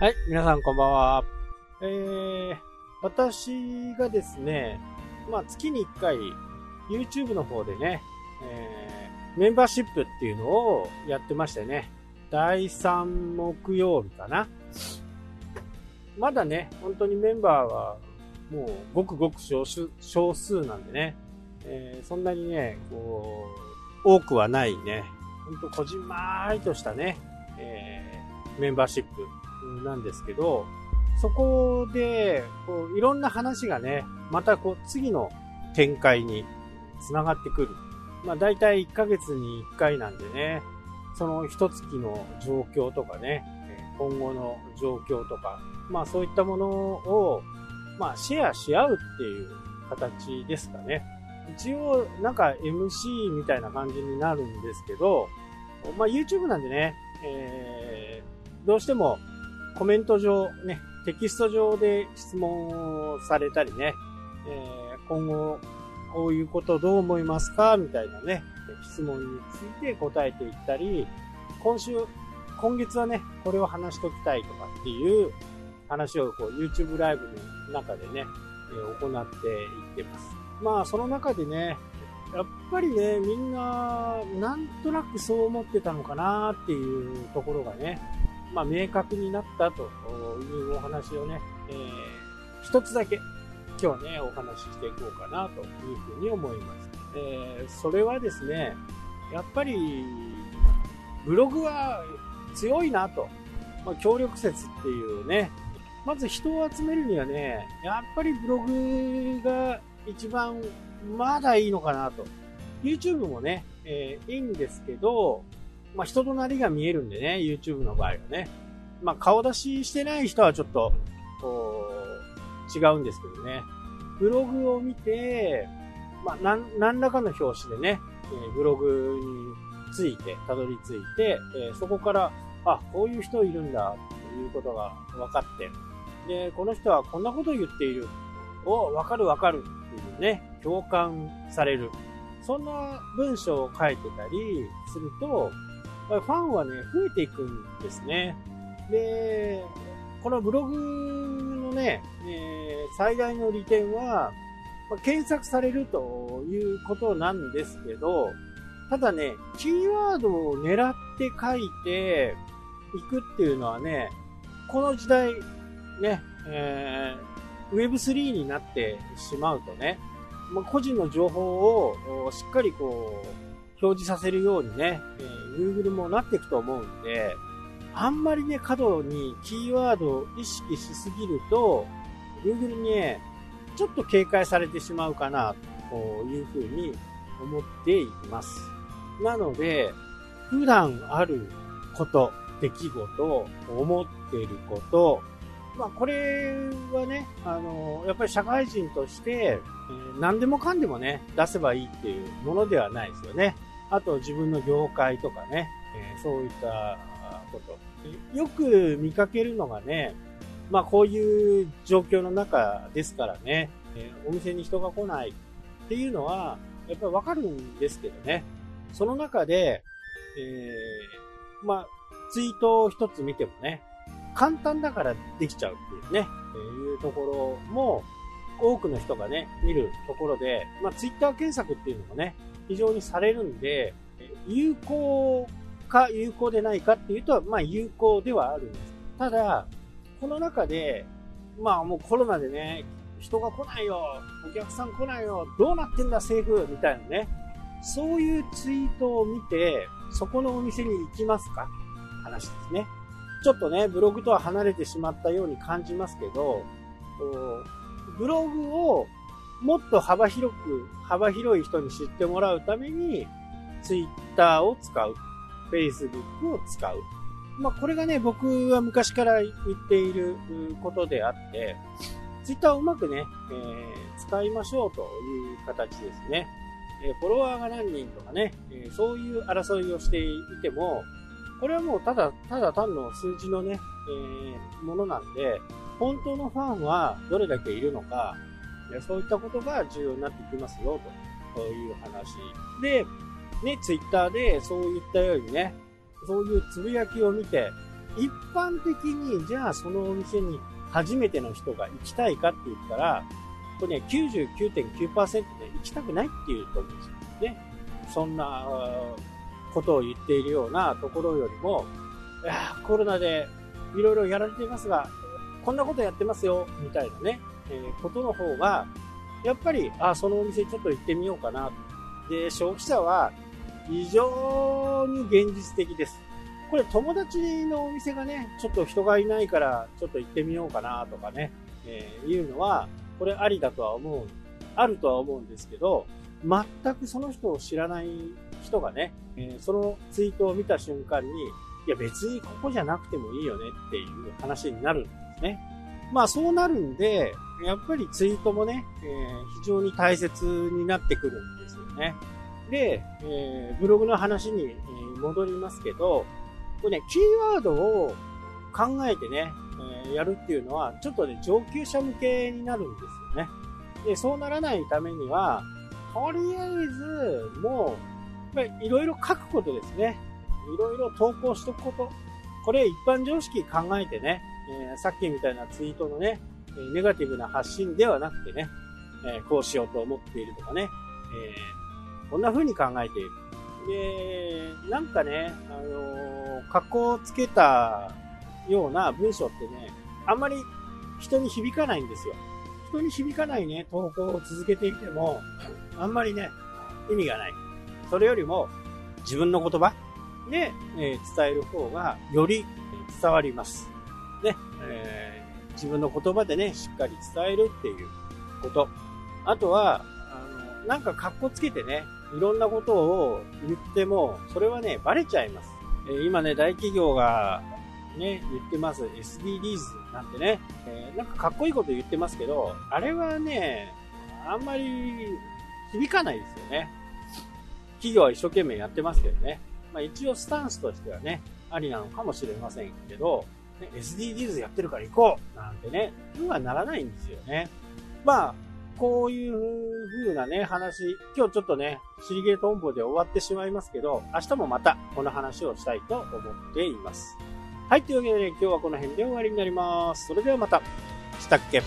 はい、皆さんこんばんは。えー、私がですね、まあ月に1回 YouTube の方でね、えー、メンバーシップっていうのをやってましてね、第3木曜日かな。まだね、本当にメンバーはもうごくごく少数少数なんでね、えー、そんなにね、こう、多くはないね、ほんとこじんまりとしたね、えー、メンバーシップなんですけど、そこで、こう、いろんな話がね、またこう、次の展開に繋がってくる。まあ、大体1ヶ月に1回なんでね、その一月の状況とかね、今後の状況とか、まあそういったものを、まあシェアし合うっていう形ですかね。一応なんか MC みたいな感じになるんですけど、まあ YouTube なんでね、えー、どうしてもコメント上、ね、テキスト上で質問をされたりね、えー、今後、こういうことどう思いますかみたいなね、質問について答えていったり、今週、今月はね、これを話しときたいとかっていう話をこう YouTube ライブの中でね、え、行っていってます。まあ、その中でね、やっぱりね、みんな、なんとなくそう思ってたのかなっていうところがね、まあ、明確になったというお話をね、えー、一つだけ今日はね、お話ししていこうかなというふうに思います。えー、それはですね、やっぱり、ブログは強いなと。まあ、協力説っていうね、まず人を集めるにはね、やっぱりブログが一番まだいいのかなと。YouTube もね、えー、いいんですけど、まあ、人となりが見えるんでね、YouTube の場合はね。まあ、顔出ししてない人はちょっと、こう、違うんですけどね。ブログを見て、まあ、なん、何らかの表紙でね、えー、ブログについて、たどり着いて、えー、そこから、あ、こういう人いるんだ、ということが分かって、で、この人はこんなこと言っている。お、わかるわかるっていうね、共感される。そんな文章を書いてたりすると、ファンはね、増えていくんですね。で、このブログのね、えー、最大の利点は、まあ、検索されるということなんですけど、ただね、キーワードを狙って書いていくっていうのはね、この時代、ね、えー、Web3 になってしまうとね、まあ、個人の情報をしっかりこう、表示させるようにね、えー、Google もなっていくと思うんで、あんまりね、過度にキーワードを意識しすぎると、Google にね、ちょっと警戒されてしまうかな、というふうに思っています。なので、普段あること、出来事、思っていること、まあこれはね、あの、やっぱり社会人として、えー、何でもかんでもね、出せばいいっていうものではないですよね。あと自分の業界とかね、えー、そういったこと。よく見かけるのがね、まあこういう状況の中ですからね、えー、お店に人が来ないっていうのは、やっぱりわかるんですけどね。その中で、えー、まあ、ツイートを一つ見てもね、簡単だからできちゃうっていうね、え、いうところも、多くの人がね、見るところで、まあ、ツイッター検索っていうのもね、非常にされるんで、有効か有効でないかっていうと、まあ有効ではあるんです。ただ、この中で、まあもうコロナでね、人が来ないよ、お客さん来ないよ、どうなってんだ政府みたいなね、そういうツイートを見て、そこのお店に行きますか？話ですね。ちょっとね、ブログとは離れてしまったように感じますけど、ブログをもっと幅広く、幅広い人に知ってもらうために、ツイッターを使う。フェイスブックを使う。まあ、これがね、僕は昔から言っていることであって、ツイッターをうまくね、えー、使いましょうという形ですね。え、フォロワーが何人とかね、え、そういう争いをしていても、これはもうただ、ただ単の数字のね、えー、ものなんで、本当のファンはどれだけいるのか、そういったことが重要になってきますよ、という話。で、ね、ツイッターでそういったようにね、そういうつぶやきを見て、一般的に、じゃあそのお店に初めての人が行きたいかって言ったら、これね、99.9%ね、行きたくないって言うと思うんですよね。そんなことを言っているようなところよりも、いやコロナでいろいろやられていますが、こんなことやってますよ、みたいなね、え、ことの方が、やっぱり、あ、そのお店ちょっと行ってみようかな。で、消費者は非常に現実的です。これ友達のお店がね、ちょっと人がいないからちょっと行ってみようかなとかね、えー、いうのは、これありだとは思う、あるとは思うんですけど、全くその人を知らない人がね、えー、そのツイートを見た瞬間に、いや別にここじゃなくてもいいよねっていう話になるんですね。まあそうなるんで、やっぱりツイートもね、えー、非常に大切になってくるんですよね。で、えー、ブログの話に戻りますけど、これね、キーワードを考えてね、えー、やるっていうのは、ちょっとね、上級者向けになるんですよね。で、そうならないためには、とりあえず、もう、いろいろ書くことですね。いろいろ投稿しとくこと。これ一般常識考えてね、えー、さっきみたいなツイートのね、ネガティブな発信ではなくてね、えー、こうしようと思っているとかね、えー、こんな風に考えている。で、なんかね、あのー、格好をつけたような文章ってね、あんまり人に響かないんですよ。人に響かないね、投稿を続けていても、あんまりね、意味がない。それよりも、自分の言葉で、えー、伝える方が、より伝わります。ね、えー、自分の言葉でね、しっかり伝えるっていうこと。あとは、あの、なんか格好つけてね、いろんなことを言っても、それはね、バレちゃいます。えー、今ね、大企業がね、言ってます。SDGs なんてね、えー、なんかかっこいいこと言ってますけど、あれはね、あんまり響かないですよね。企業は一生懸命やってますけどね。まあ一応スタンスとしてはね、ありなのかもしれませんけど、ね、SDGs やってるから行こうなんてね、うはならないんですよね。まあ、こういう風なね、話、今日ちょっとね、シリゲート音符で終わってしまいますけど、明日もまたこの話をしたいと思っています。はい、というわけでね、今日はこの辺で終わりになります。それではまた。したっけ？